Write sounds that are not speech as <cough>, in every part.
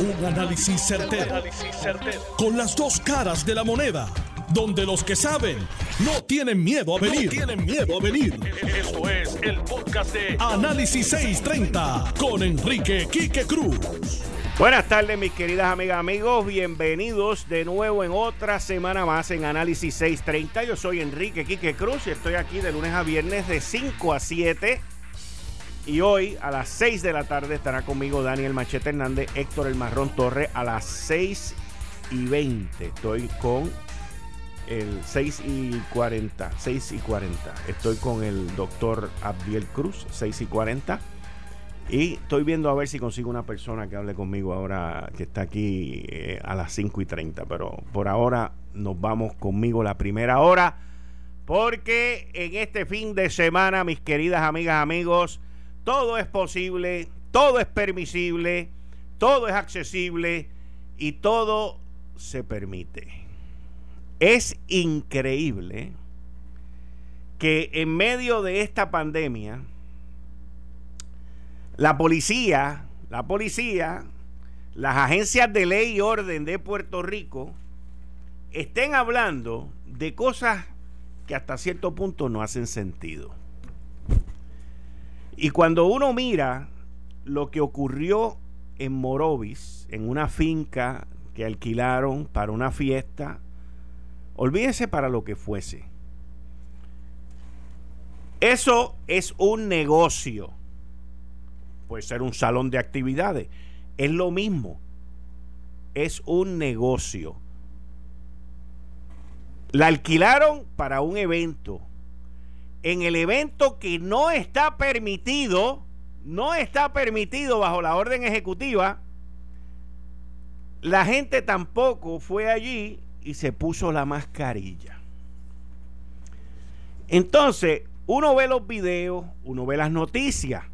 Un análisis certero, Con las dos caras de la moneda. Donde los que saben no tienen miedo a venir. tienen miedo a venir. Esto es el podcast de Análisis 630 con Enrique Quique Cruz. Buenas tardes, mis queridas amigas, amigos. Bienvenidos de nuevo en otra semana más en Análisis 630. Yo soy Enrique Quique Cruz y estoy aquí de lunes a viernes de 5 a 7 y hoy a las 6 de la tarde estará conmigo Daniel Machete Hernández, Héctor El Marrón Torre a las 6 y 20. Estoy con el 6 y 40, 6 y 40. Estoy con el doctor Abdiel Cruz, 6 y 40. Y estoy viendo a ver si consigo una persona que hable conmigo ahora que está aquí eh, a las 5 y 30. Pero por ahora nos vamos conmigo la primera hora. Porque en este fin de semana, mis queridas amigas, amigos, todo es posible, todo es permisible, todo es accesible y todo se permite. Es increíble que en medio de esta pandemia, la policía, la policía, las agencias de ley y orden de Puerto Rico estén hablando de cosas que hasta cierto punto no hacen sentido. Y cuando uno mira lo que ocurrió en Morovis, en una finca que alquilaron para una fiesta, olvídese para lo que fuese. Eso es un negocio. Puede ser un salón de actividades. Es lo mismo. Es un negocio. La alquilaron para un evento en el evento que no está permitido, no está permitido bajo la orden ejecutiva, la gente tampoco fue allí y se puso la mascarilla. Entonces, uno ve los videos, uno ve las noticias,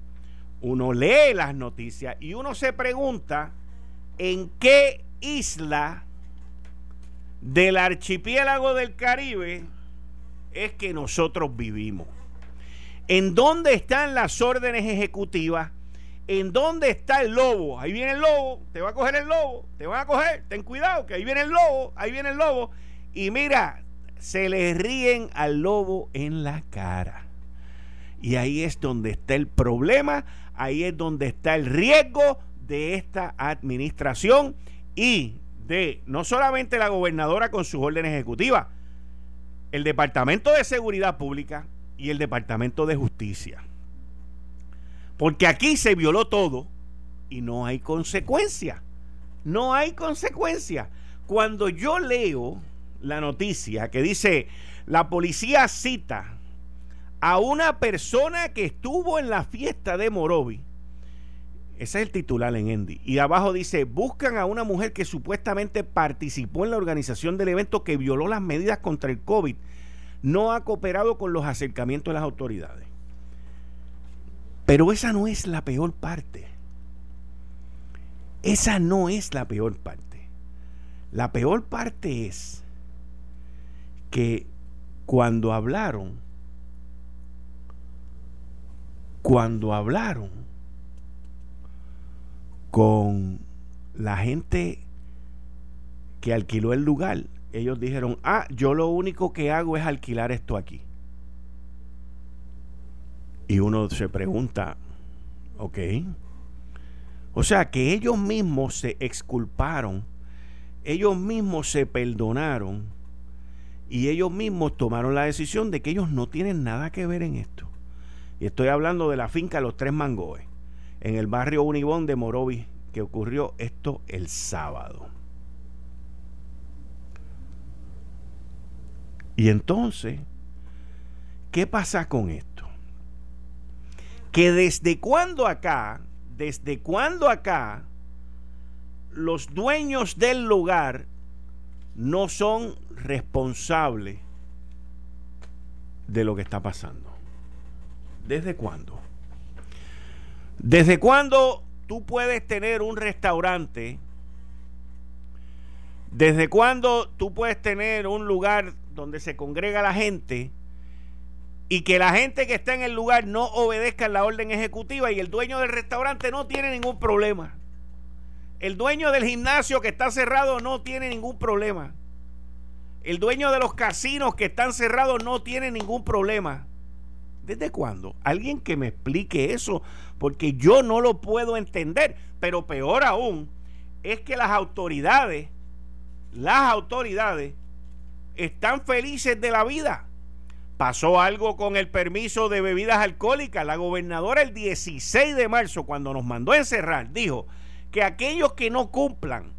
uno lee las noticias y uno se pregunta en qué isla del archipiélago del Caribe es que nosotros vivimos. ¿En dónde están las órdenes ejecutivas? ¿En dónde está el lobo? Ahí viene el lobo, te va a coger el lobo, te van a coger, ten cuidado, que ahí viene el lobo, ahí viene el lobo. Y mira, se le ríen al lobo en la cara. Y ahí es donde está el problema, ahí es donde está el riesgo de esta administración y de no solamente la gobernadora con sus órdenes ejecutivas, el Departamento de Seguridad Pública y el Departamento de Justicia. Porque aquí se violó todo y no hay consecuencia. No hay consecuencia. Cuando yo leo la noticia que dice la policía cita a una persona que estuvo en la fiesta de Morovi, ese es el titular en Endy. Y abajo dice, buscan a una mujer que supuestamente participó en la organización del evento que violó las medidas contra el COVID. No ha cooperado con los acercamientos de las autoridades. Pero esa no es la peor parte. Esa no es la peor parte. La peor parte es que cuando hablaron, cuando hablaron, con la gente que alquiló el lugar, ellos dijeron, ah, yo lo único que hago es alquilar esto aquí. Y uno se pregunta, ok. O sea que ellos mismos se exculparon, ellos mismos se perdonaron y ellos mismos tomaron la decisión de que ellos no tienen nada que ver en esto. Y estoy hablando de la finca Los Tres Mangoes en el barrio Unibón de Morovis, que ocurrió esto el sábado. Y entonces, ¿qué pasa con esto? Que desde cuando acá, desde cuando acá, los dueños del lugar no son responsables de lo que está pasando. ¿Desde cuándo? ¿Desde cuándo tú puedes tener un restaurante? ¿Desde cuándo tú puedes tener un lugar donde se congrega la gente y que la gente que está en el lugar no obedezca la orden ejecutiva y el dueño del restaurante no tiene ningún problema? El dueño del gimnasio que está cerrado no tiene ningún problema. El dueño de los casinos que están cerrados no tiene ningún problema. ¿Desde cuándo? Alguien que me explique eso, porque yo no lo puedo entender. Pero peor aún, es que las autoridades, las autoridades, están felices de la vida. Pasó algo con el permiso de bebidas alcohólicas. La gobernadora el 16 de marzo, cuando nos mandó encerrar, dijo que aquellos que no cumplan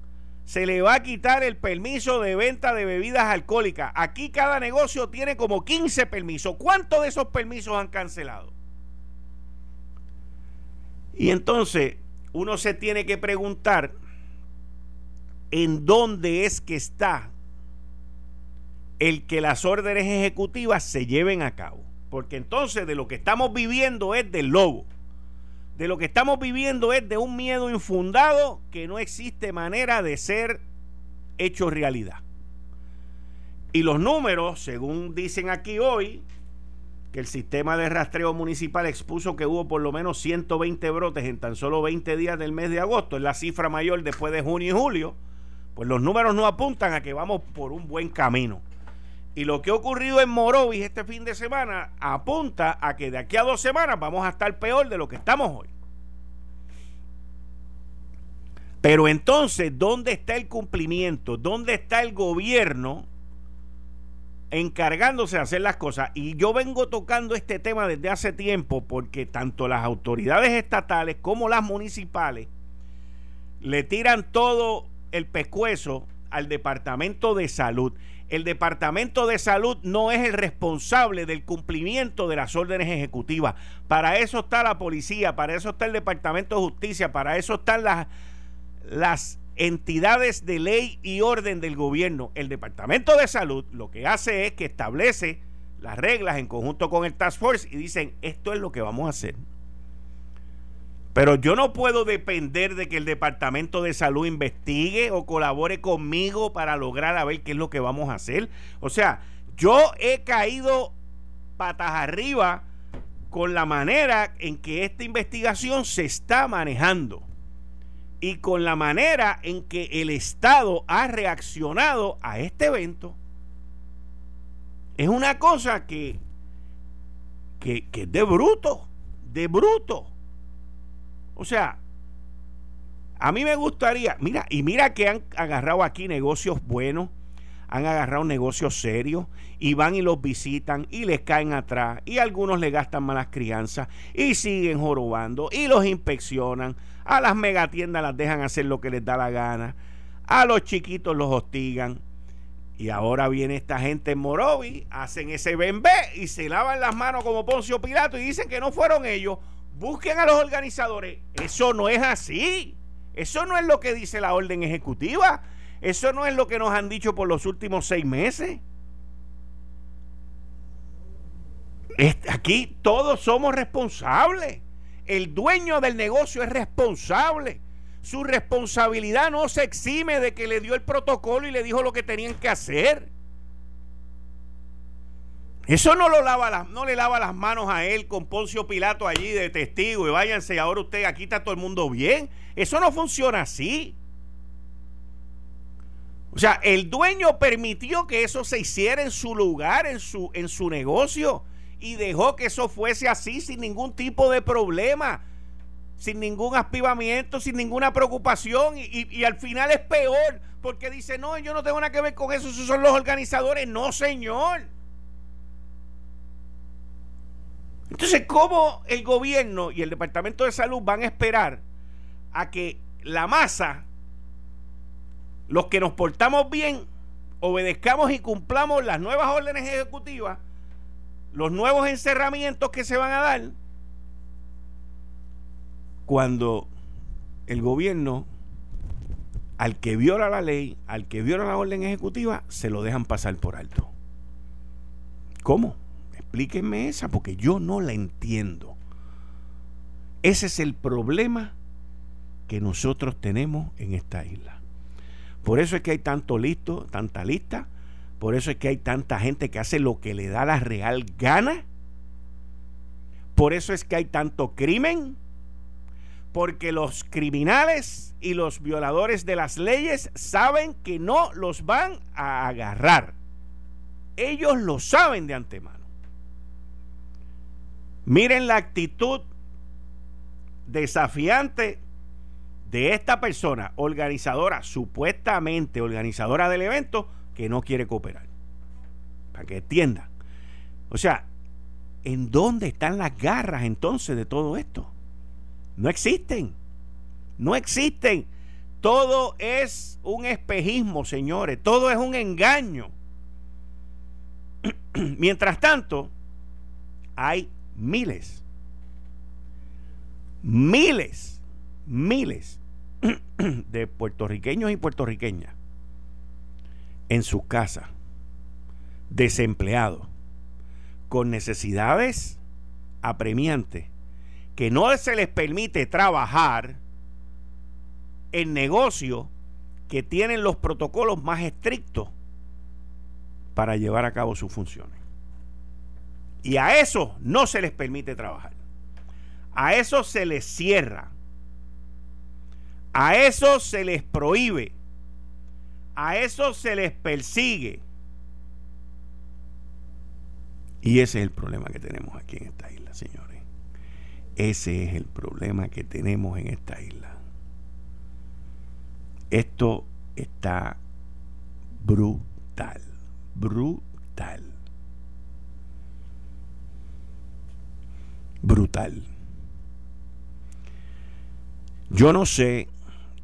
se le va a quitar el permiso de venta de bebidas alcohólicas. Aquí cada negocio tiene como 15 permisos. ¿Cuántos de esos permisos han cancelado? Y entonces uno se tiene que preguntar en dónde es que está el que las órdenes ejecutivas se lleven a cabo. Porque entonces de lo que estamos viviendo es del lobo. De lo que estamos viviendo es de un miedo infundado que no existe manera de ser hecho realidad. Y los números, según dicen aquí hoy, que el sistema de rastreo municipal expuso que hubo por lo menos 120 brotes en tan solo 20 días del mes de agosto, es la cifra mayor después de junio y julio, pues los números no apuntan a que vamos por un buen camino. Y lo que ha ocurrido en Morovis este fin de semana apunta a que de aquí a dos semanas vamos a estar peor de lo que estamos hoy. Pero entonces, ¿dónde está el cumplimiento? ¿Dónde está el gobierno encargándose de hacer las cosas? Y yo vengo tocando este tema desde hace tiempo porque tanto las autoridades estatales como las municipales le tiran todo el pescuezo al Departamento de Salud el Departamento de Salud no es el responsable del cumplimiento de las órdenes ejecutivas. Para eso está la policía, para eso está el Departamento de Justicia, para eso están las, las entidades de ley y orden del gobierno. El Departamento de Salud lo que hace es que establece las reglas en conjunto con el Task Force y dicen, esto es lo que vamos a hacer. Pero yo no puedo depender de que el Departamento de Salud investigue o colabore conmigo para lograr a ver qué es lo que vamos a hacer. O sea, yo he caído patas arriba con la manera en que esta investigación se está manejando y con la manera en que el Estado ha reaccionado a este evento. Es una cosa que, que, que es de bruto, de bruto. O sea, a mí me gustaría, mira, y mira que han agarrado aquí negocios buenos, han agarrado negocios serios y van y los visitan y les caen atrás y algunos le gastan malas crianzas y siguen jorobando y los inspeccionan, a las megatiendas las dejan hacer lo que les da la gana, a los chiquitos los hostigan. Y ahora viene esta gente en Morovi, hacen ese bembé y se lavan las manos como Poncio Pilato y dicen que no fueron ellos busquen a los organizadores. Eso no es así. Eso no es lo que dice la orden ejecutiva. Eso no es lo que nos han dicho por los últimos seis meses. Aquí todos somos responsables. El dueño del negocio es responsable. Su responsabilidad no se exime de que le dio el protocolo y le dijo lo que tenían que hacer. Eso no, lo lava no le lava las manos a él con Poncio Pilato allí de testigo y váyanse, ahora usted aquí está todo el mundo bien. Eso no funciona así. O sea, el dueño permitió que eso se hiciera en su lugar, en su, en su negocio, y dejó que eso fuese así sin ningún tipo de problema, sin ningún aspivamiento, sin ninguna preocupación, y, y al final es peor, porque dice, no, yo no tengo nada que ver con eso, esos son los organizadores. No, señor. Entonces, ¿cómo el gobierno y el Departamento de Salud van a esperar a que la masa, los que nos portamos bien, obedezcamos y cumplamos las nuevas órdenes ejecutivas, los nuevos encerramientos que se van a dar, cuando el gobierno, al que viola la ley, al que viola la orden ejecutiva, se lo dejan pasar por alto? ¿Cómo? Explíquenme esa, porque yo no la entiendo. Ese es el problema que nosotros tenemos en esta isla. Por eso es que hay tanto listo, tanta lista, por eso es que hay tanta gente que hace lo que le da la real gana, por eso es que hay tanto crimen, porque los criminales y los violadores de las leyes saben que no los van a agarrar. Ellos lo saben de antemano. Miren la actitud desafiante de esta persona, organizadora, supuestamente organizadora del evento, que no quiere cooperar. Para que entiendan. O sea, ¿en dónde están las garras entonces de todo esto? No existen. No existen. Todo es un espejismo, señores. Todo es un engaño. <clears throat> Mientras tanto, hay miles, miles, miles <clears throat> de puertorriqueños y puertorriqueñas en sus casas, desempleados, con necesidades apremiantes, que no se les permite trabajar en negocios que tienen los protocolos más estrictos para llevar a cabo sus funciones. Y a eso no se les permite trabajar. A eso se les cierra. A eso se les prohíbe. A eso se les persigue. Y ese es el problema que tenemos aquí en esta isla, señores. Ese es el problema que tenemos en esta isla. Esto está brutal, brutal, brutal. Yo no sé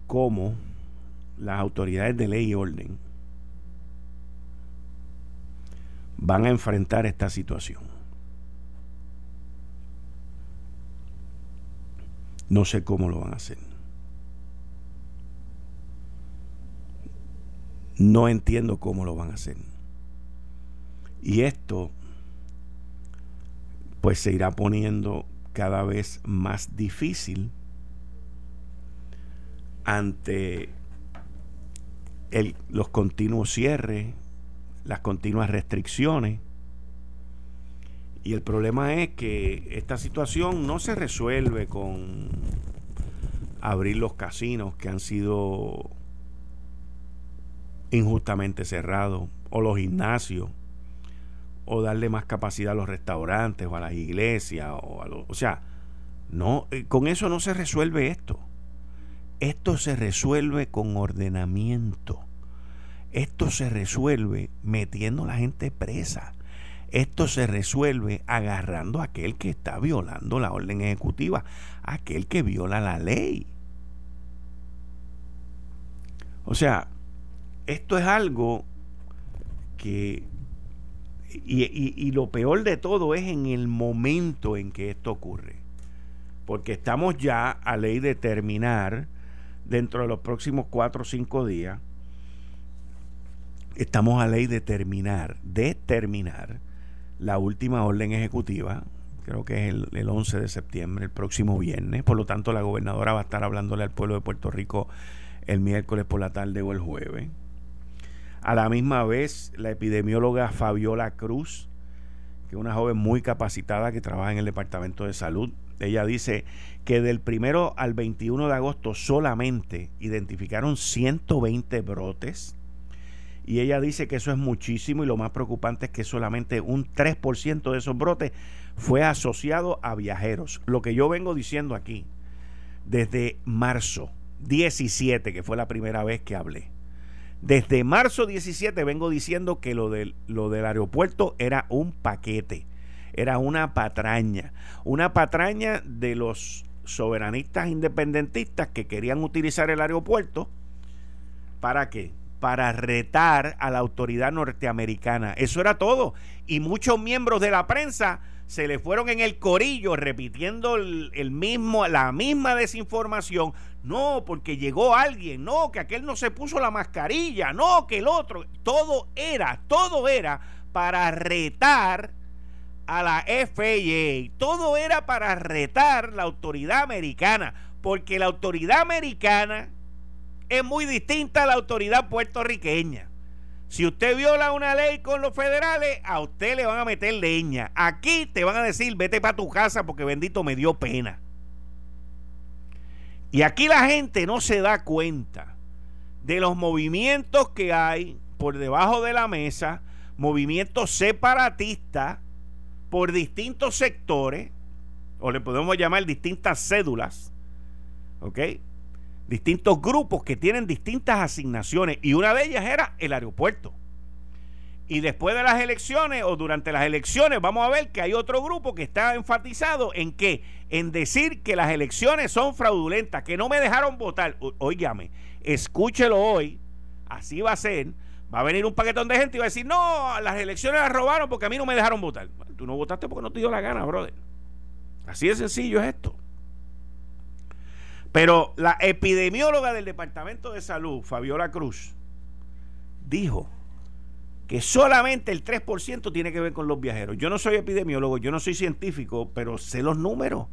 cómo las autoridades de ley y orden van a enfrentar esta situación. No sé cómo lo van a hacer. No entiendo cómo lo van a hacer. Y esto pues se irá poniendo cada vez más difícil ante el, los continuos cierres, las continuas restricciones. Y el problema es que esta situación no se resuelve con abrir los casinos que han sido injustamente cerrados, o los gimnasios, o darle más capacidad a los restaurantes o a las iglesias, o, a o sea, no, eh, con eso no se resuelve esto. Esto se resuelve con ordenamiento. Esto se resuelve metiendo a la gente presa. Esto se resuelve agarrando a aquel que está violando la orden ejecutiva, aquel que viola la ley. O sea, esto es algo que... Y, y, lo peor de todo es en el momento en que esto ocurre. Porque estamos ya a ley de terminar dentro de los próximos cuatro o cinco días, estamos a ley de terminar, de terminar la última orden ejecutiva, creo que es el, el, 11 de septiembre, el próximo viernes. Por lo tanto, la gobernadora va a estar hablándole al pueblo de Puerto Rico el miércoles por la tarde o el jueves. A la misma vez, la epidemióloga Fabiola Cruz, que es una joven muy capacitada que trabaja en el Departamento de Salud, ella dice que del primero al 21 de agosto solamente identificaron 120 brotes. Y ella dice que eso es muchísimo y lo más preocupante es que solamente un 3% de esos brotes fue asociado a viajeros. Lo que yo vengo diciendo aquí desde marzo 17, que fue la primera vez que hablé. Desde marzo 17 vengo diciendo que lo del, lo del aeropuerto era un paquete era una patraña, una patraña de los soberanistas independentistas que querían utilizar el aeropuerto para qué? Para retar a la autoridad norteamericana. Eso era todo. Y muchos miembros de la prensa se le fueron en el corillo repitiendo el, mismo, la misma desinformación. No, porque llegó alguien, no, que aquel no se puso la mascarilla, no, que el otro. Todo era, todo era para retar a la FAA. Todo era para retar la autoridad americana, porque la autoridad americana es muy distinta a la autoridad puertorriqueña. Si usted viola una ley con los federales, a usted le van a meter leña. Aquí te van a decir, vete para tu casa porque bendito me dio pena. Y aquí la gente no se da cuenta de los movimientos que hay por debajo de la mesa, movimientos separatistas por distintos sectores, o le podemos llamar distintas cédulas, ¿ok? Distintos grupos que tienen distintas asignaciones y una de ellas era el aeropuerto. Y después de las elecciones o durante las elecciones vamos a ver que hay otro grupo que está enfatizado en que en decir que las elecciones son fraudulentas, que no me dejaron votar. Óigame, escúchelo hoy, así va a ser. Va a venir un paquetón de gente y va a decir, no, las elecciones las robaron porque a mí no me dejaron votar. tú no votaste porque no te dio la gana, brother. Así de sencillo es esto. Pero la epidemióloga del Departamento de Salud, Fabiola Cruz, dijo que solamente el 3% tiene que ver con los viajeros. Yo no soy epidemiólogo, yo no soy científico, pero sé los números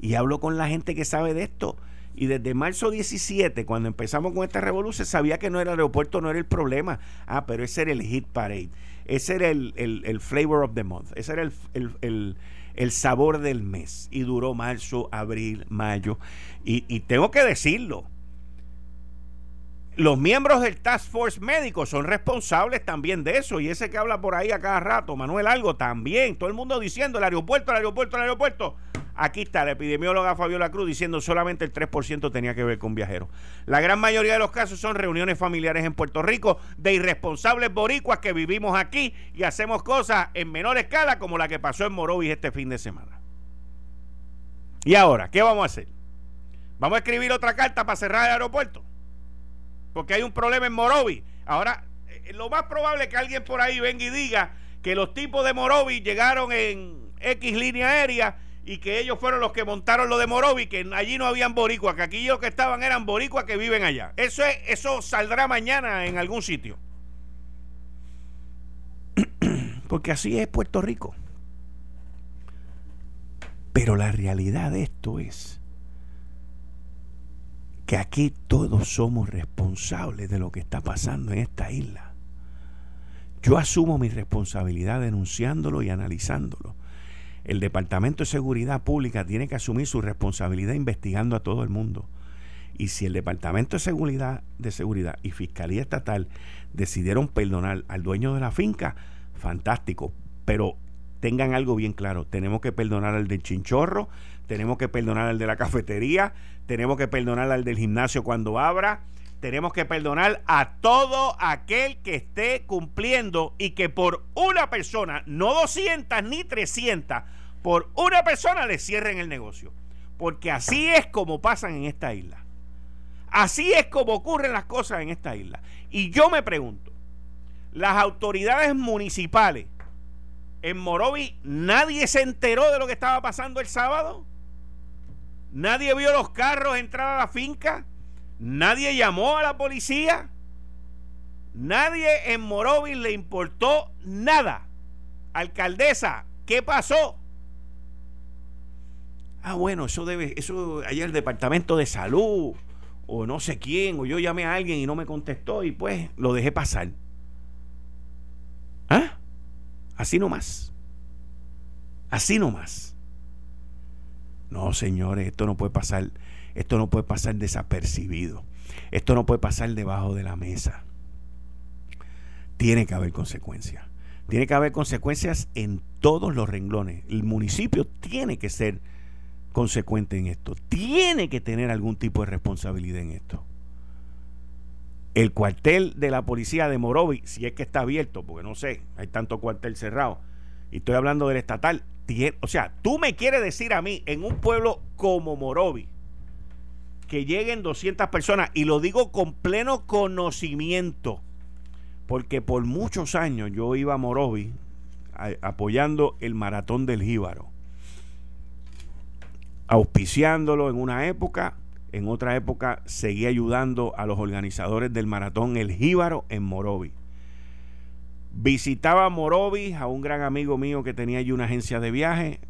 y hablo con la gente que sabe de esto. Y desde marzo 17, cuando empezamos con esta revolución, sabía que no era el aeropuerto, no era el problema. Ah, pero ese era el hit parade. Ese era el, flavor of the month. Ese era el, el, sabor del mes. Y duró marzo, abril, mayo. Y, y tengo que decirlo los miembros del Task Force médico son responsables también de eso. Y ese que habla por ahí a cada rato, Manuel Algo, también. Todo el mundo diciendo el aeropuerto, el aeropuerto, el aeropuerto. Aquí está la epidemióloga Fabiola Cruz diciendo solamente el 3% tenía que ver con viajeros. La gran mayoría de los casos son reuniones familiares en Puerto Rico de irresponsables boricuas que vivimos aquí y hacemos cosas en menor escala como la que pasó en Morovis este fin de semana. Y ahora, ¿qué vamos a hacer? ¿Vamos a escribir otra carta para cerrar el aeropuerto? porque hay un problema en Morovi. Ahora, eh, lo más probable es que alguien por ahí venga y diga que los tipos de Morovi llegaron en X línea aérea y que ellos fueron los que montaron lo de Morovi, que allí no habían boricuas, que aquí los que estaban eran boricuas que viven allá. Eso, es, eso saldrá mañana en algún sitio. <clears throat> Porque así es Puerto Rico. Pero la realidad de esto es que aquí todos somos responsables de lo que está pasando en esta isla. Yo asumo mi responsabilidad denunciándolo y analizándolo. El Departamento de Seguridad Pública tiene que asumir su responsabilidad investigando a todo el mundo. Y si el Departamento de Seguridad, y Fiscalía Estatal decidieron perdonar al dueño de la finca, fantástico. Pero tengan algo bien claro, tenemos que perdonar al del chinchorro, tenemos que perdonar al de la cafetería, tenemos que perdonar al del gimnasio cuando abra, tenemos que perdonar a todo aquel que esté cumpliendo y que por una persona, no 200 ni 300, por una persona le cierren el negocio. Porque así es como pasan en esta isla. Así es como ocurren las cosas en esta isla. Y yo me pregunto, las autoridades municipales en Morovi, nadie se enteró de lo que estaba pasando el sábado. Nadie vio los carros entrar a la finca. Nadie llamó a la policía. Nadie en Morovis le importó nada. Alcaldesa, ¿qué pasó? Ah, bueno, eso debe, eso ayer el departamento de salud, o no sé quién, o yo llamé a alguien y no me contestó, y pues lo dejé pasar. ¿Ah? Así nomás. Así nomás. No, señores, esto no puede pasar, esto no puede pasar desapercibido. Esto no puede pasar debajo de la mesa. Tiene que haber consecuencias. Tiene que haber consecuencias en todos los renglones. El municipio tiene que ser consecuente en esto. Tiene que tener algún tipo de responsabilidad en esto. El cuartel de la policía de Morovi, si es que está abierto, porque no sé, hay tanto cuartel cerrado, y estoy hablando del estatal, o sea, tú me quieres decir a mí, en un pueblo como Morovi, que lleguen 200 personas, y lo digo con pleno conocimiento, porque por muchos años yo iba a Morovi apoyando el maratón del Jíbaro, auspiciándolo en una época, en otra época seguí ayudando a los organizadores del maratón El Jíbaro en Morovi. Visitaba Morovis a un gran amigo mío que tenía allí una agencia de viaje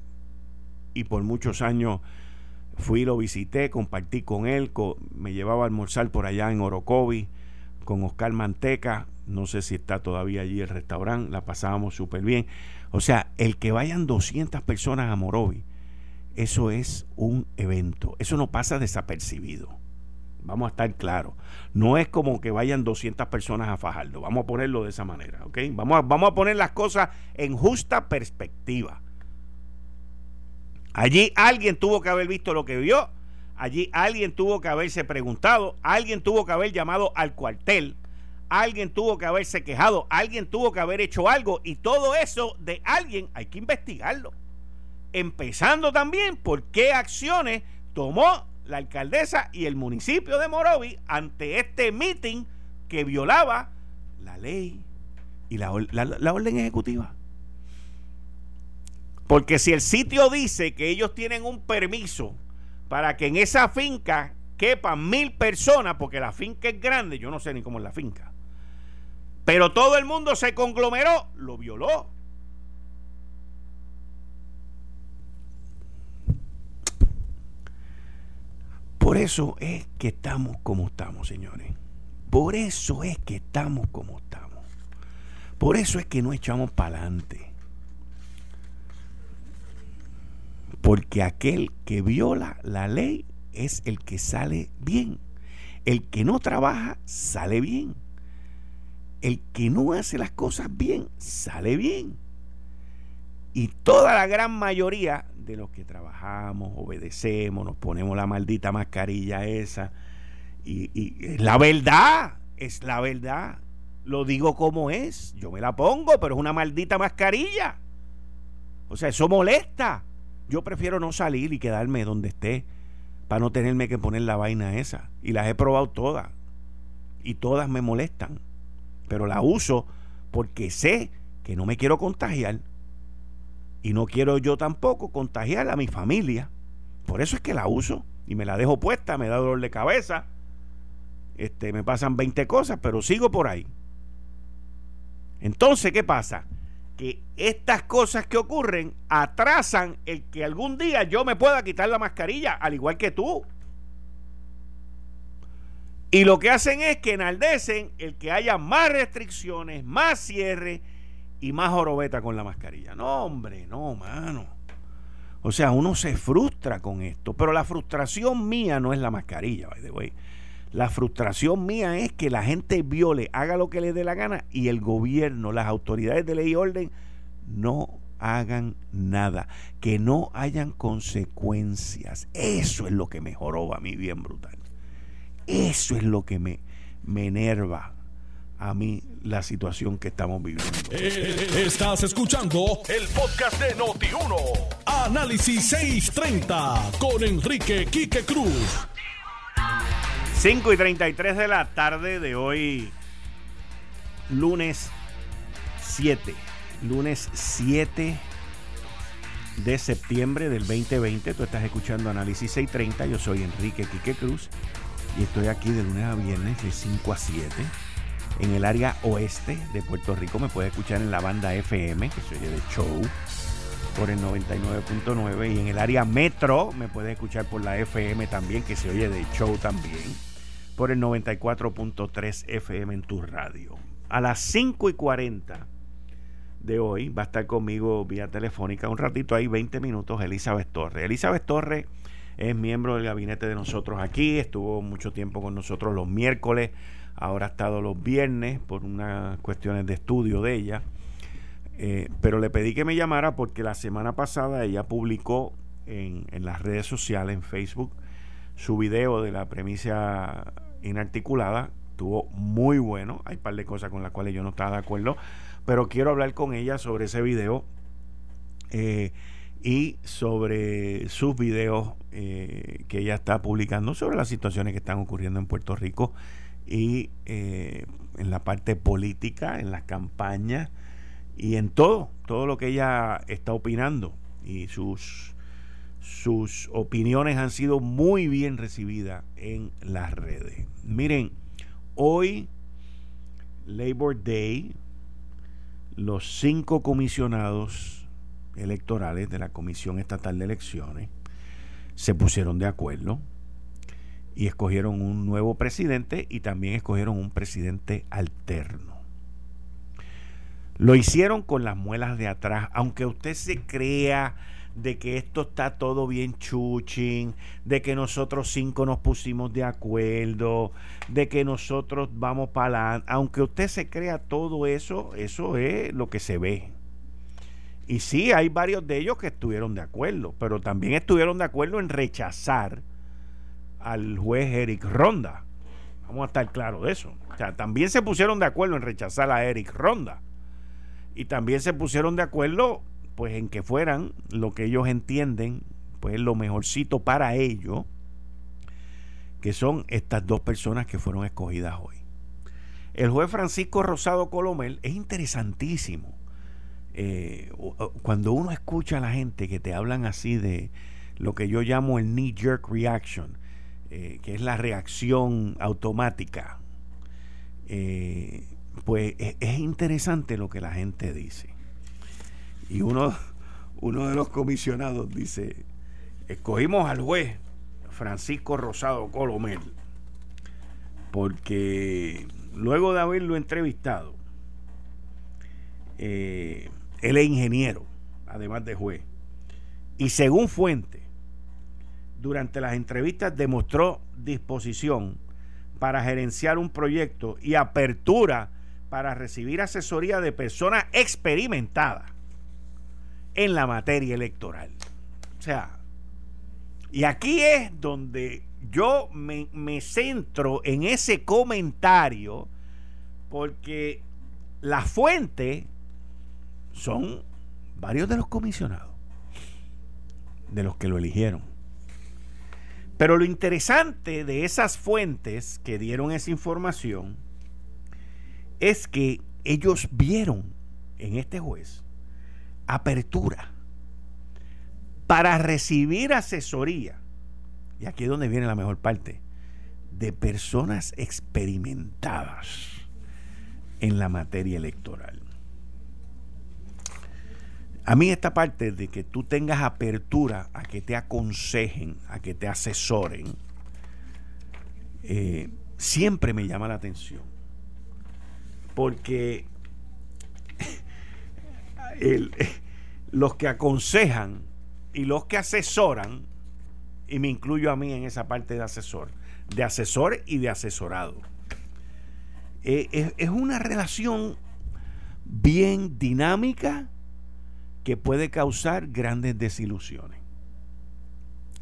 y por muchos años fui, lo visité, compartí con él, me llevaba a almorzar por allá en Orocovi con Oscar Manteca, no sé si está todavía allí el restaurante, la pasábamos súper bien. O sea, el que vayan 200 personas a Morovis eso es un evento. Eso no pasa desapercibido. Vamos a estar claros. No es como que vayan 200 personas a Fajardo. Vamos a ponerlo de esa manera. ¿ok? Vamos, a, vamos a poner las cosas en justa perspectiva. Allí alguien tuvo que haber visto lo que vio. Allí alguien tuvo que haberse preguntado. Alguien tuvo que haber llamado al cuartel. Alguien tuvo que haberse quejado. Alguien tuvo que haber hecho algo. Y todo eso de alguien hay que investigarlo. Empezando también por qué acciones tomó la alcaldesa y el municipio de Morovi ante este meeting que violaba la ley y la, orden ejecutiva. Porque si el sitio dice que ellos tienen un permiso para que en esa finca quepan mil personas, porque la finca es grande, yo no sé ni cómo es la finca, pero todo el mundo se conglomeró, lo violó. Por eso es que estamos como estamos, señores. Por eso es que estamos como estamos. Por eso es que no echamos para adelante. Porque aquel que viola la ley es el que sale bien. El que no trabaja sale bien. El que no hace las cosas bien sale bien. Y toda la gran mayoría de los que trabajamos, obedecemos, nos ponemos la maldita mascarilla esa. Y, y es la verdad, es la verdad. Lo digo como es. Yo me la pongo, pero es una maldita mascarilla. O sea, eso molesta. Yo prefiero no salir y quedarme donde esté para no tenerme que poner la vaina esa. Y las he probado todas. Y todas me molestan. Pero la uso porque sé que no me quiero contagiar. Y no quiero yo tampoco contagiar a mi familia. Por eso es que la uso y me la dejo puesta, me da dolor de cabeza. Este, me pasan 20 cosas, pero sigo por ahí. Entonces, ¿qué pasa? Que estas cosas que ocurren atrasan el que algún día yo me pueda quitar la mascarilla, al igual que tú. Y lo que hacen es que enaldecen el que haya más restricciones, más cierre y más jorobeta con la mascarilla. No, hombre, no, mano. O sea, uno se frustra con esto, pero la frustración mía no es la mascarilla, by the way. La frustración mía es que la gente viole, haga lo que le dé la gana y el gobierno, las autoridades de ley y orden no hagan nada, que no hayan consecuencias. Eso es lo que me joroba a mí bien brutal. Eso es lo que me, me enerva a mí la situación que estamos viviendo. Eh, estás escuchando el podcast de Noti1. Análisis 630 con Enrique Quique Cruz. 5 y 33 de la tarde de hoy, lunes 7. Lunes 7 de septiembre del 2020. Tú estás escuchando Análisis 630. Yo soy Enrique Quique Cruz y estoy aquí de lunes a viernes de 5 a 7 en el área oeste de Puerto Rico me puede escuchar en la banda FM, que se oye de show, por el 99.9. Y en el área metro me puede escuchar por la FM también, que se oye de show también, por el 94.3 FM en tu radio. A las 5 y 40 de hoy va a estar conmigo vía telefónica un ratito ahí, 20 minutos, Elizabeth Torres. Elizabeth Torres es miembro del gabinete de nosotros aquí, estuvo mucho tiempo con nosotros los miércoles ahora ha estado los viernes por unas cuestiones de estudio de ella. Eh, pero le pedí que me llamara porque la semana pasada ella publicó en, las redes sociales, en Facebook, su video de la premisa inarticulada. Estuvo muy bueno. Hay un par de cosas con las cuales yo no estaba de acuerdo. Pero quiero hablar con ella sobre ese video eh, y sobre sus videos eh, que ella está publicando sobre las situaciones que están ocurriendo en Puerto Rico y eh, en la parte política, en las campañas y en todo, todo lo que ella está opinando. Y sus, sus opiniones han sido muy bien recibidas en las redes. Miren, hoy, Labor Day, los cinco comisionados electorales de la Comisión Estatal de Elecciones se pusieron de acuerdo y escogieron un nuevo presidente y también escogieron un presidente alterno. Lo hicieron con las muelas de atrás, aunque usted se crea de que esto está todo bien chuching, de que nosotros cinco nos pusimos de acuerdo, de que nosotros vamos para adelante. Aunque usted se crea todo eso, eso es lo que se ve. Y sí, hay varios de ellos que estuvieron de acuerdo, pero también estuvieron de acuerdo en rechazar al juez Eric Ronda. Vamos a estar claros de eso. O sea, también se pusieron de acuerdo en rechazar a Eric Ronda. Y también se pusieron de acuerdo pues en que fueran lo que ellos entienden, pues lo mejorcito para ellos, que son estas dos personas que fueron escogidas hoy. El juez Francisco Rosado Colomel es interesantísimo. Eh, cuando uno escucha a la gente que te hablan así de lo que yo llamo el knee jerk reaction, eh, que es la reacción automática, eh, pues es, es interesante lo que la gente dice. Y uno, uno de los comisionados dice, escogimos al juez Francisco Rosado Colomel, porque luego de haberlo entrevistado, eh, él es ingeniero, además de juez, y según fuente, durante las entrevistas demostró disposición para gerenciar un proyecto y apertura para recibir asesoría de personas experimentadas en la materia electoral. O sea, y aquí es donde yo me, centro en ese comentario porque la fuente son varios de los comisionados, de los que lo eligieron. Pero lo interesante de esas fuentes que dieron esa información es que ellos vieron en este juez apertura para recibir asesoría, y aquí es donde viene la mejor parte, de personas experimentadas en la materia electoral. A mí esta parte de que tú tengas apertura a que te aconsejen, a que te asesoren, eh, siempre me llama la atención. Porque <laughs> los que aconsejan y los que asesoran, y me incluyo a mí en esa parte de asesor, de asesor y de asesorado, eh, es, una relación bien dinámica que puede causar grandes desilusiones.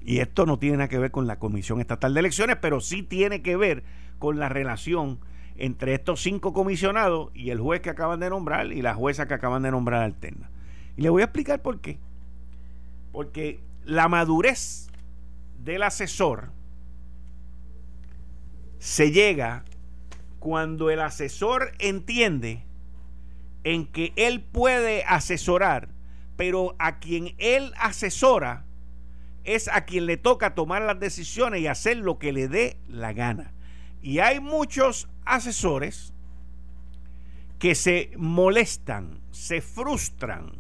Y esto no tiene nada que ver con la Comisión Estatal de Elecciones, pero sí tiene que ver con la relación entre estos cinco comisionados y el juez que acaban de nombrar y la jueza que acaban de nombrar alterna. Y le voy a explicar por qué. Porque la madurez del asesor se llega cuando el asesor entiende en que él puede asesorar, pero a quien él asesora es a quien le toca tomar las decisiones y hacer lo que le dé la gana. Y hay muchos asesores que se molestan, se frustran,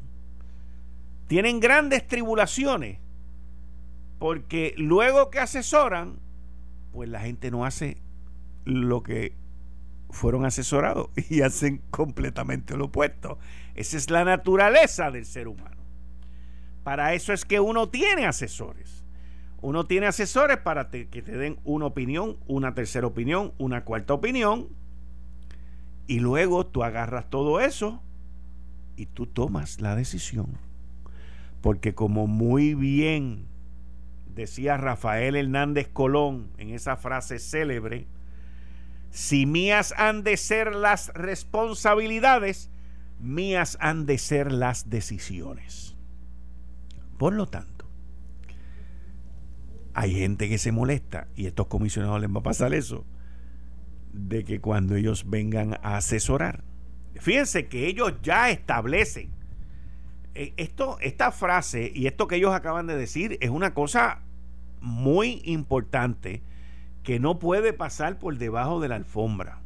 tienen grandes tribulaciones, porque luego que asesoran, pues la gente no hace lo que fueron asesorados <laughs> y hacen completamente lo opuesto. Esa es la naturaleza del ser humano. Para eso es que uno tiene asesores. Uno tiene asesores para que te den una opinión, una tercera opinión, una cuarta opinión. Y luego tú agarras todo eso y tú tomas la decisión. Porque como muy bien decía Rafael Hernández Colón en esa frase célebre, si mías han de ser las responsabilidades, mías han de ser las decisiones. Por lo tanto, hay gente que se molesta y a estos comisionados les va a pasar eso de que cuando ellos vengan a asesorar, fíjense que ellos ya establecen eh, esto, esta frase y esto que ellos acaban de decir es una cosa muy importante que no puede pasar por debajo de la alfombra.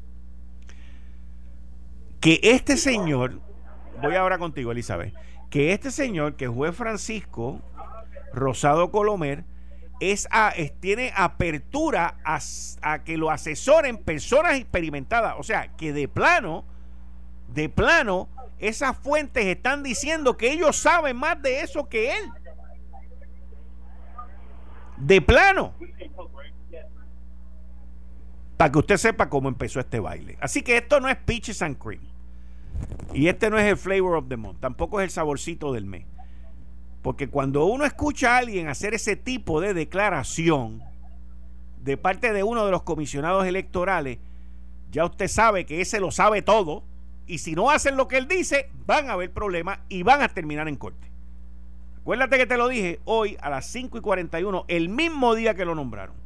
Que este señor, voy ahora contigo, Elizabeth, que este señor, que fue Francisco Rosado Colomer, es, a, tiene apertura a, que lo asesoren personas experimentadas. O sea, que de plano, de plano, esas fuentes están diciendo que ellos saben más de eso que él. De plano. Para que usted sepa cómo empezó este baile. Así que esto no es peaches and cream. Y este no es el flavor of the month. Tampoco es el saborcito del mes. Porque cuando uno escucha a alguien hacer ese tipo de declaración de parte de uno de los comisionados electorales, ya usted sabe que ese lo sabe todo. Y si no hacen lo que él dice, van a haber problemas y van a terminar en corte. Acuérdate que te lo dije hoy a las 5 y 41, el mismo día que lo nombraron.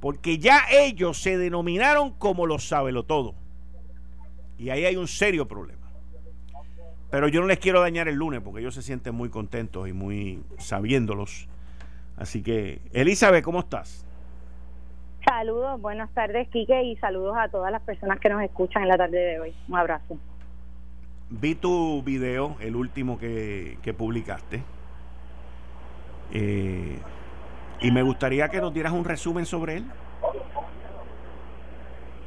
Porque ya ellos se denominaron como los lo todo. Y ahí hay un serio problema. Pero yo no les quiero dañar el lunes porque ellos se sienten muy contentos y muy sabiéndolos. Así que, Elizabeth, ¿cómo estás? Saludos, buenas tardes, Quique, y saludos a todas las personas que nos escuchan en la tarde de hoy. Un abrazo. Vi tu video, el último que, publicaste, eh, y me gustaría que nos dieras un resumen sobre él.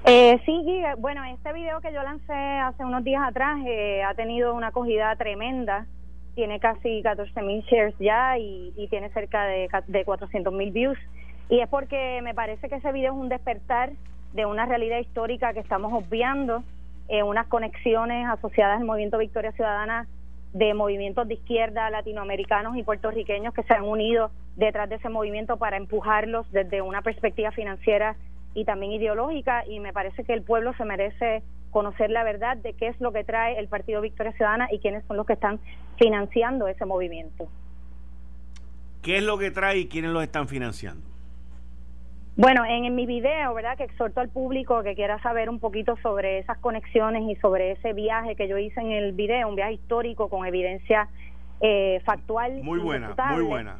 Eh, sí, bueno, este video que yo lancé hace unos días atrás eh, ha tenido una acogida tremenda. Tiene casi 14 mil shares ya y, tiene cerca de, de 400 mil views. Y es porque me parece que ese video es un despertar de una realidad histórica que estamos obviando, eh, unas conexiones asociadas al movimiento Victoria Ciudadana de movimientos de izquierda latinoamericanos y puertorriqueños que se han unido detrás de ese movimiento para empujarlos desde una perspectiva financiera y también ideológica y me parece que el pueblo se merece conocer la verdad de qué es lo que trae el Partido Victoria Ciudadana y quiénes son los que están financiando ese movimiento. ¿Qué es lo que trae y quiénes lo están financiando? Bueno, en, mi video, ¿verdad? Que exhorto al público que quiera saber un poquito sobre esas conexiones y sobre ese viaje que yo hice en el video, un viaje histórico con evidencia eh, factual. Muy buena, muy buena.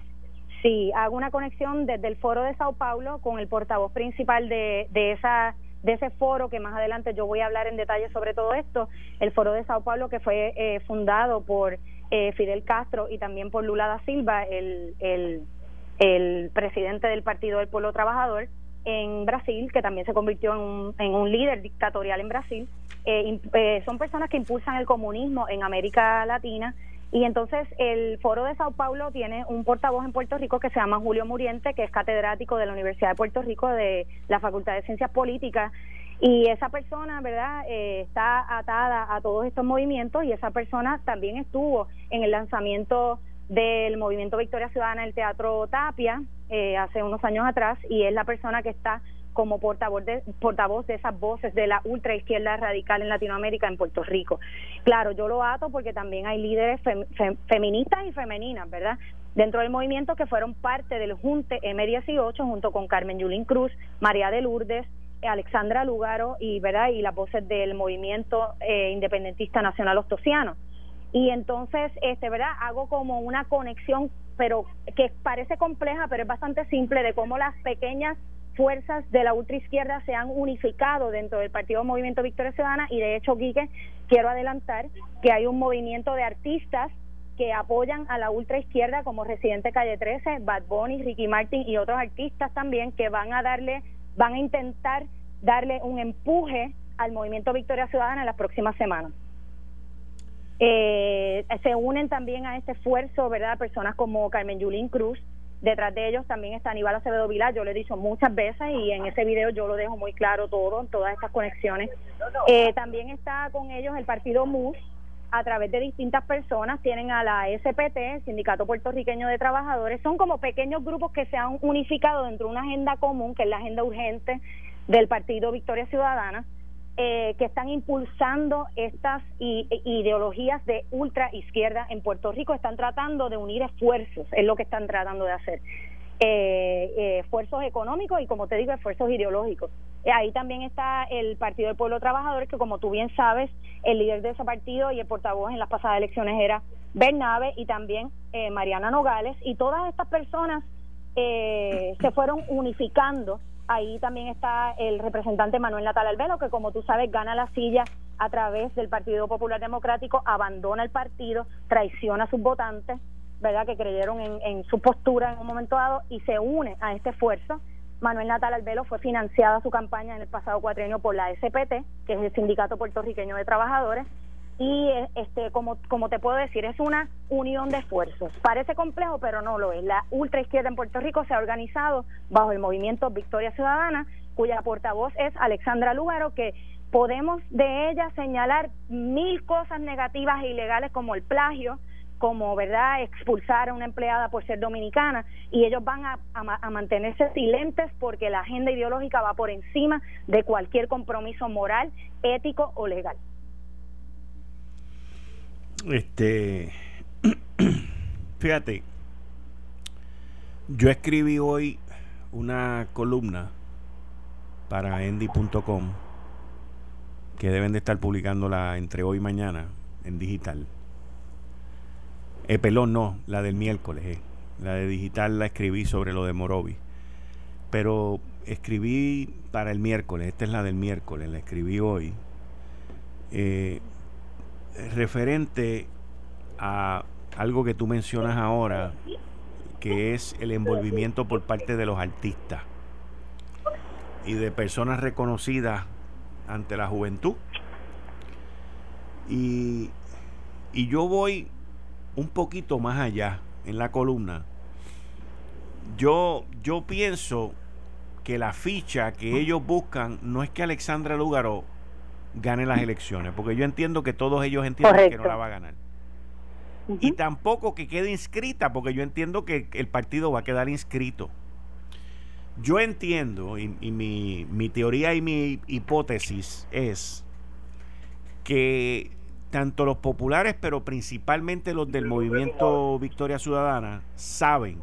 Sí, hago una conexión desde el foro de Sao Paulo con el portavoz principal de, de esa de ese foro que más adelante yo voy a hablar en detalle sobre todo esto, el foro de Sao Paulo que fue eh, fundado por eh, Fidel Castro y también por Lula da Silva, el, el presidente del Partido del Pueblo Trabajador en Brasil, que también se convirtió en un, en un líder dictatorial en Brasil. Eh, eh, son personas que impulsan el comunismo en América Latina. Y entonces el Foro de Sao Paulo tiene un portavoz en Puerto Rico que se llama Julio Muriente, que es catedrático de la Universidad de Puerto Rico de la Facultad de Ciencias Políticas. Y esa persona, ¿verdad?, eh, está atada a todos estos movimientos y esa persona también estuvo en el lanzamiento del movimiento Victoria Ciudadana el Teatro Tapia eh, hace unos años atrás y es la persona que está como portavoz de, portavoz de esas voces de la ultraizquierda radical en Latinoamérica, en Puerto Rico. Claro, yo lo ato porque también hay líderes feministas y femeninas, ¿verdad? Dentro del movimiento que fueron parte del Junte M18 junto con Carmen Yulín Cruz, María de Lourdes, Alexandra Lugaro y, ¿verdad? y las voces del movimiento eh, independentista nacional ostosiano y entonces este verdad hago como una conexión pero que parece compleja pero es bastante simple de cómo las pequeñas fuerzas de la ultraizquierda se han unificado dentro del Partido Movimiento Victoria Ciudadana y de hecho Quique quiero adelantar que hay un movimiento de artistas que apoyan a la ultraizquierda como Residente Calle 13, Bad Bunny, Ricky Martin y otros artistas también que van a darle van a intentar darle un empuje al movimiento Victoria Ciudadana en las próximas semanas. Eh, se unen también a este esfuerzo, ¿verdad? Personas como Carmen Yulín Cruz. Detrás de ellos también está Aníbal Acevedo Vilar, yo lo he dicho muchas veces y en ese video yo lo dejo muy claro todo, todas estas conexiones. Eh, también está con ellos el partido MUS, a través de distintas personas, tienen a la SPT, Sindicato Puertorriqueño de Trabajadores, son como pequeños grupos que se han unificado dentro de una agenda común, que es la agenda urgente del Partido Victoria Ciudadana, eh, que están impulsando estas ideologías de ultra izquierda en Puerto Rico están tratando de unir esfuerzos, es lo que están tratando de hacer. Eh, eh, esfuerzos económicos y como te digo esfuerzos ideológicos ahí también está el Partido del Pueblo Trabajador que como tú bien sabes el líder de ese partido y el portavoz en las pasadas elecciones era Bernabe y también Mariana Nogales y todas estas personas se fueron unificando Ahí también está el representante Manuel Natal Albelo, que como tú sabes gana la silla a través del Partido Popular Democrático, abandona el partido, traiciona a sus votantes, ¿verdad? Que creyeron en, su postura en un momento dado y se une a este esfuerzo. Manuel Natal Albelo fue financiada su campaña en el pasado cuatrienio por la SPT, que es el Sindicato Puertorriqueño de Trabajadores, y este como como te puedo decir es una unión de esfuerzos parece complejo pero no lo es. La ultra izquierda en Puerto Rico se ha organizado bajo el movimiento Victoria Ciudadana cuya portavoz es Alexandra Lugaro que podemos de ella señalar mil cosas negativas e ilegales como el plagio como verdad expulsar a una empleada por ser dominicana y ellos van a, a, mantenerse silentes porque la agenda ideológica va por encima de cualquier compromiso moral, ético o legal. Este, <clears throat> fíjate, yo escribí hoy una columna para endy.com que deben de estar publicándola entre hoy y mañana en digital. Eh, pelón no, la del miércoles. Eh. La de digital la escribí sobre lo de Morovi. Pero escribí para el miércoles, esta es la del miércoles, la escribí hoy. Eh, referente a algo que tú mencionas ahora, que es el envolvimiento por parte de los artistas y de personas reconocidas ante la juventud. Y, y yo voy un poquito más allá en la columna. Yo, yo pienso que la ficha que ellos buscan no es que Alexandra Lúgaro gane las elecciones, porque yo entiendo que todos ellos entienden que no la va a ganar. Y tampoco que quede inscrita, porque yo entiendo que el partido va a quedar inscrito. Yo entiendo, y, mi, mi teoría y mi hipótesis es que tanto los populares, pero principalmente los del movimiento Victoria Ciudadana, saben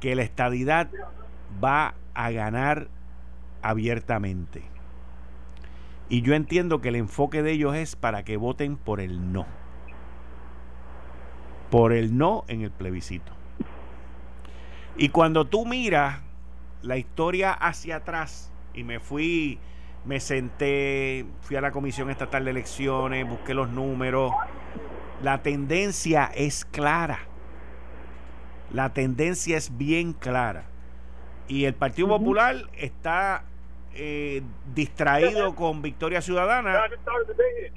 que la estadidad va a ganar abiertamente. Y yo entiendo que el enfoque de ellos es para que voten por el no. Por el no en el plebiscito. Y cuando tú miras la historia hacia atrás, y me fui, me senté, fui a la Comisión Estatal de Elecciones, busqué los números, la tendencia es clara. La tendencia es bien clara. Y el Partido Popular está eh, distraído con Victoria Ciudadana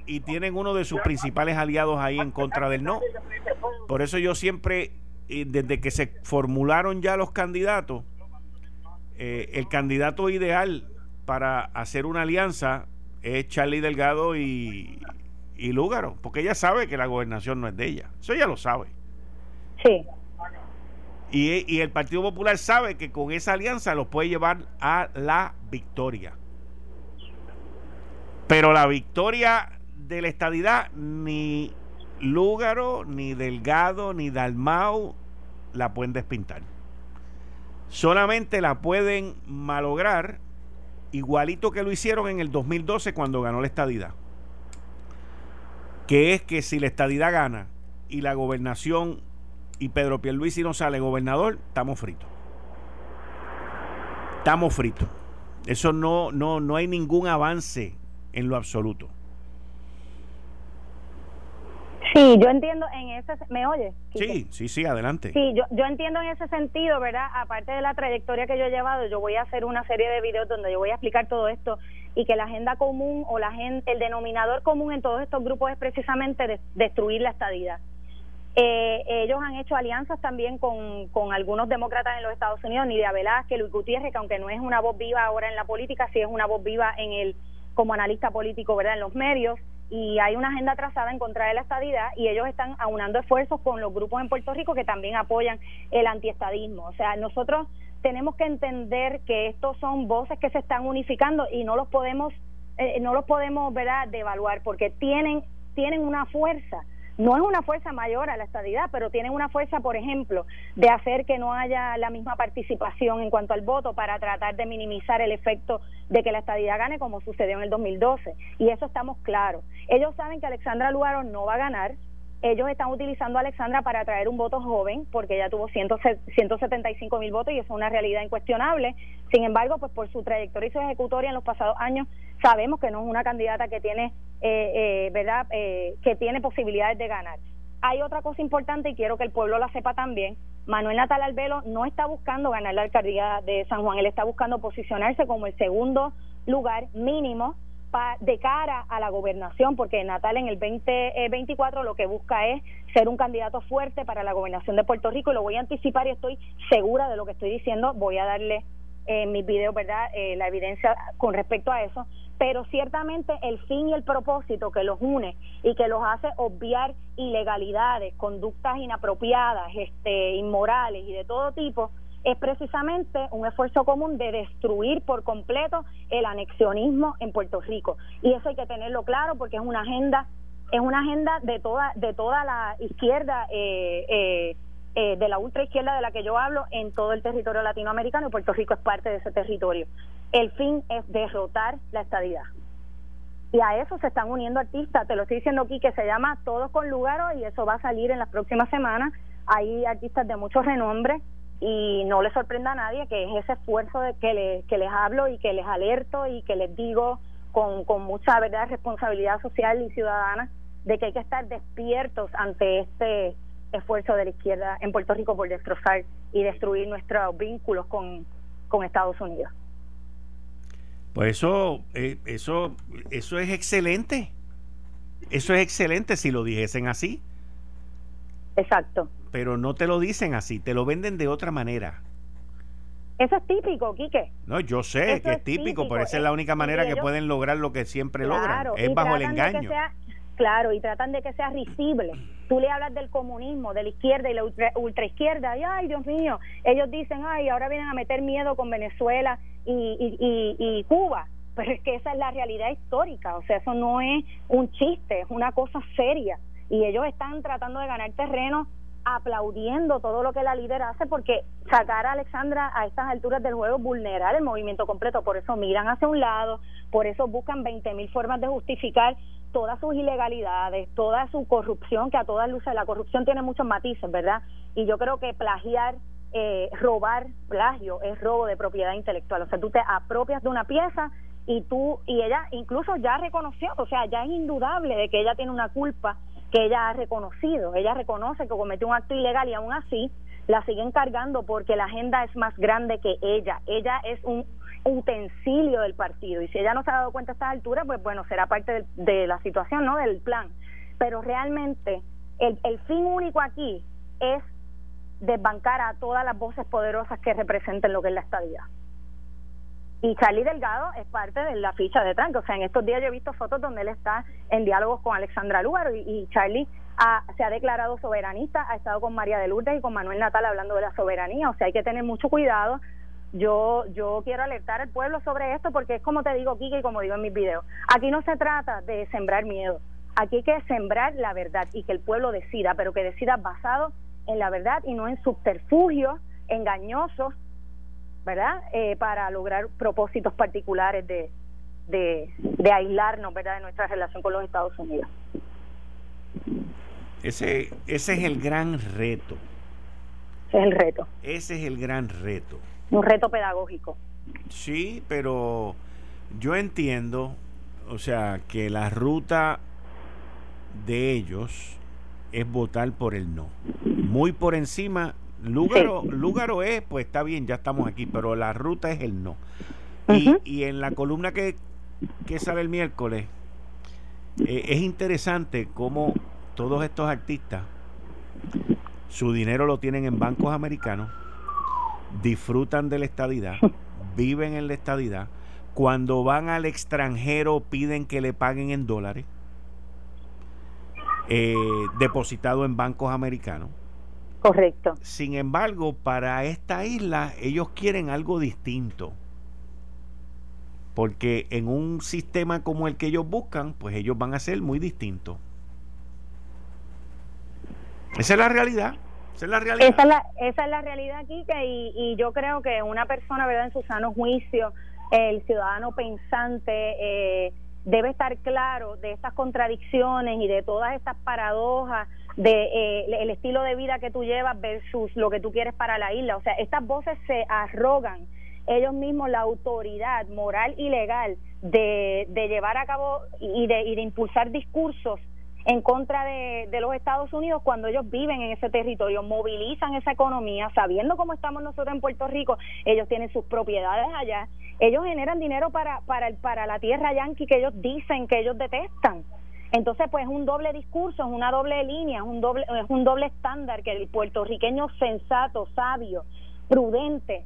y tienen uno de sus principales aliados ahí en contra del no. Por eso yo siempre, eh, desde que se formularon ya los candidatos, eh, el candidato ideal para hacer una alianza es Charlie Delgado y, y Lúgaro, porque ella sabe que la gobernación no es de ella. Eso ella lo sabe. Sí. Y, el Partido Popular sabe que con esa alianza los puede llevar a la victoria. Pero la victoria de la estadidad, ni Lúgaro, ni Delgado, ni Dalmau la pueden despintar. Solamente la pueden malograr igualito que lo hicieron en el 2012 cuando ganó la estadidad. Que es que si la estadidad gana y la gobernación y Pedro Pierluisi no sale gobernador, estamos fritos. Estamos fritos. Eso no, no, no hay ningún avance en lo absoluto. Sí, yo entiendo en ese... ¿Me oye? Sí, sí, sí, adelante. Sí, yo, yo entiendo en ese sentido, ¿verdad? Aparte de la trayectoria que yo he llevado, yo voy a hacer una serie de videos donde yo voy a explicar todo esto y que la agenda común o la el denominador común en todos estos grupos es precisamente destruir la estadidad. Eh, ellos han hecho alianzas también con, con, algunos demócratas en los Estados Unidos, Nidia Velázquez, Luis Gutiérrez, que aunque no es una voz viva ahora en la política, sí es una voz viva en el como analista político, ¿verdad? En los medios y hay una agenda trazada en contra de la estadidad y ellos están aunando esfuerzos con los grupos en Puerto Rico que también apoyan el antiestadismo. O sea, nosotros tenemos que entender que estos son voces que se están unificando y no los podemos eh, no los podemos, ¿verdad?, devaluar porque tienen tienen una fuerza no es una fuerza mayor a la estadidad, pero tienen una fuerza, por ejemplo, de hacer que no haya la misma participación en cuanto al voto para tratar de minimizar el efecto de que la estadidad gane como sucedió en el 2012. Y eso estamos claros. Ellos saben que Alexandra Lugaro no va a ganar, ellos están utilizando a Alexandra para atraer un voto joven, porque ella tuvo 175 mil votos y eso es una realidad incuestionable. Sin embargo, pues por su trayectoria y su ejecutoria en los pasados años, sabemos que no es una candidata que tiene, eh, eh, ¿verdad?, eh, que tiene posibilidades de ganar. Hay otra cosa importante y quiero que el pueblo la sepa también. Manuel Natal Albelo no está buscando ganar la alcaldía de San Juan, él está buscando posicionarse como el segundo lugar mínimo de cara a la gobernación, porque Natal en el 2024 lo que busca es ser un candidato fuerte para la gobernación de Puerto Rico y lo voy a anticipar y estoy segura de lo que estoy diciendo. Voy a darle en mis videos, ¿verdad?, eh, la evidencia con respecto a eso, pero ciertamente el fin y el propósito que los une y que los hace obviar ilegalidades, conductas inapropiadas, este, inmorales y de todo tipo, es precisamente un esfuerzo común de destruir por completo el anexionismo en Puerto Rico. Y eso hay que tenerlo claro porque es una agenda es una agenda de toda de toda la izquierda eh, eh, eh, de la ultraizquierda de la que yo hablo en todo el territorio latinoamericano y Puerto Rico es parte de ese territorio. El fin es derrotar la estadidad. Y a eso se están uniendo artistas, te lo estoy diciendo aquí, que se llama Todos con Lugaro y eso va a salir en las próximas semanas. Hay artistas de mucho renombre y no les sorprenda a nadie que es ese esfuerzo de que, que les hablo y que les alerto y que les digo con, con mucha verdad responsabilidad social y ciudadana de que hay que estar despiertos ante este esfuerzo de la izquierda en Puerto Rico por destrozar y destruir nuestros vínculos con, Estados Unidos. Pues eso, eh, eso, eso es excelente. Eso es excelente si lo dijesen así. Exacto. Pero no te lo dicen así, te lo venden de otra manera. Eso es típico, Quique. No, yo sé que es, típico, pero esa es la única manera que pueden lograr lo que siempre logran. Es bajo el engaño. claro, y tratan de que sea risible Tú le hablas del comunismo, de la izquierda y la ultra, izquierda, y ay, Dios mío, ellos dicen, ay, ahora vienen a meter miedo con Venezuela y, y, Cuba. Pero es que esa es la realidad histórica, o sea, eso no es un chiste, es una cosa seria. Y ellos están tratando de ganar terreno aplaudiendo todo lo que la líder hace porque sacar a Alexandra a estas alturas del juego vulnerar el movimiento completo, por eso miran hacia un lado, por eso buscan 20 mil formas de justificar todas sus ilegalidades, toda su corrupción, que a todas luces la corrupción tiene muchos matices, ¿verdad? Y yo creo que plagiar, eh, robar, plagio es robo de propiedad intelectual, o sea, tú te apropias de una pieza y tú, y ella incluso ya reconoció, o sea, ya es indudable de que ella tiene una culpa que ella ha reconocido, ella reconoce que cometió un acto ilegal y aún así la siguen cargando porque la agenda es más grande que ella, ella es un utensilio del partido. Y si ella no se ha dado cuenta a estas alturas, pues bueno, será parte de, la situación, ¿no? Del plan. Pero realmente el, el fin único aquí es desbancar a todas las voces poderosas que representen lo que es la estabilidad. Y Charlie Delgado es parte de la ficha de Trump. O sea, en estos días yo he visto fotos donde él está en diálogos con Alexandra Lugaro y, Charlie se ha declarado soberanista, ha estado con María de Lourdes y con Manuel Natal hablando de la soberanía. O sea, hay que tener mucho cuidado yo yo quiero alertar al pueblo sobre esto porque es como te digo, Kike, y como digo en mis videos, aquí no se trata de sembrar miedo, aquí hay que sembrar la verdad y que el pueblo decida, pero que decida basado en la verdad y no en subterfugios engañosos, ¿verdad? Eh, para lograr propósitos particulares de, de, de aislarnos, ¿verdad?, de nuestra relación con los Estados Unidos. Ese, ese es el gran reto. Ese es el reto. Ese es el gran reto un reto pedagógico. Sí, pero yo entiendo, o sea, que la ruta de ellos es votar por el no. Muy por encima, Lúgaro, es, pues está bien, ya estamos aquí, pero la ruta es el no. y, y, en la columna que, que sale el miércoles, eh, es interesante cómo todos estos artistas, su dinero lo tienen en bancos americanos disfrutan de la estadidad, <laughs> viven en la estadidad, cuando van al extranjero piden que le paguen en dólares, eh, depositado en bancos americanos. Correcto. Sin embargo, para esta isla ellos quieren algo distinto. Porque en un sistema como el que ellos buscan, pues ellos van a ser muy distintos. Esa es la realidad. Esa es la realidad. Esa es la, realidad, y, y yo creo que una persona, ¿verdad?, en su sano juicio, el ciudadano pensante, eh, debe estar claro de estas contradicciones y de todas estas paradojas de eh, el estilo de vida que tú llevas versus lo que tú quieres para la isla. O sea, estas voces se arrogan ellos mismos la autoridad moral y legal de, de llevar a cabo y de, y de impulsar discursos en contra de, los Estados Unidos cuando ellos viven en ese territorio, movilizan esa economía, sabiendo cómo estamos nosotros en Puerto Rico, ellos tienen sus propiedades allá, ellos generan dinero para, para, para la tierra yanqui que ellos dicen que ellos detestan. Entonces, pues es un doble discurso, es una doble línea, es un doble, es un doble estándar que el puertorriqueño sensato, sabio, prudente,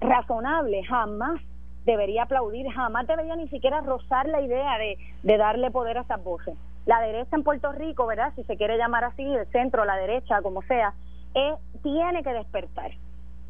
razonable, jamás debería aplaudir, jamás debería ni siquiera rozar la idea de, de darle poder a esas voces. La derecha en Puerto Rico, ¿verdad? Si se quiere llamar así, el centro, la derecha, como sea, eh, tiene que despertar.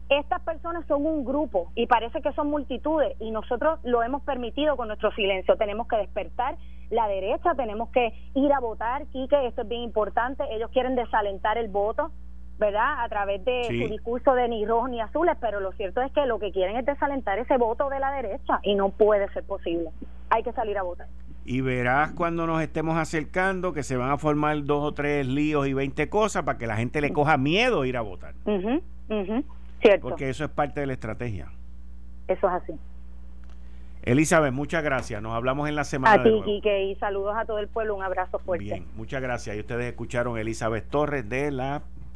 Estas personas son un grupo y parece que son multitudes y nosotros lo hemos permitido con nuestro silencio. Tenemos que despertar la derecha, tenemos que ir a votar, Quique, esto es bien importante. Ellos quieren desalentar el voto, ¿verdad? A través de su discurso de ni rojos ni azules, pero lo cierto es que lo que quieren es desalentar ese voto de la derecha y no puede ser posible. Hay que salir a votar. Y verás cuando nos estemos acercando que se van a formar dos o tres líos y veinte cosas para que la gente le coja miedo ir a votar. Cierto. Porque eso es parte de la estrategia. Eso es así. Elizabeth, muchas gracias. Nos hablamos en la semana. A ti, Quique, y saludos a todo el pueblo. Un abrazo fuerte. Bien, muchas gracias. Y ustedes escucharon Elizabeth Torres de la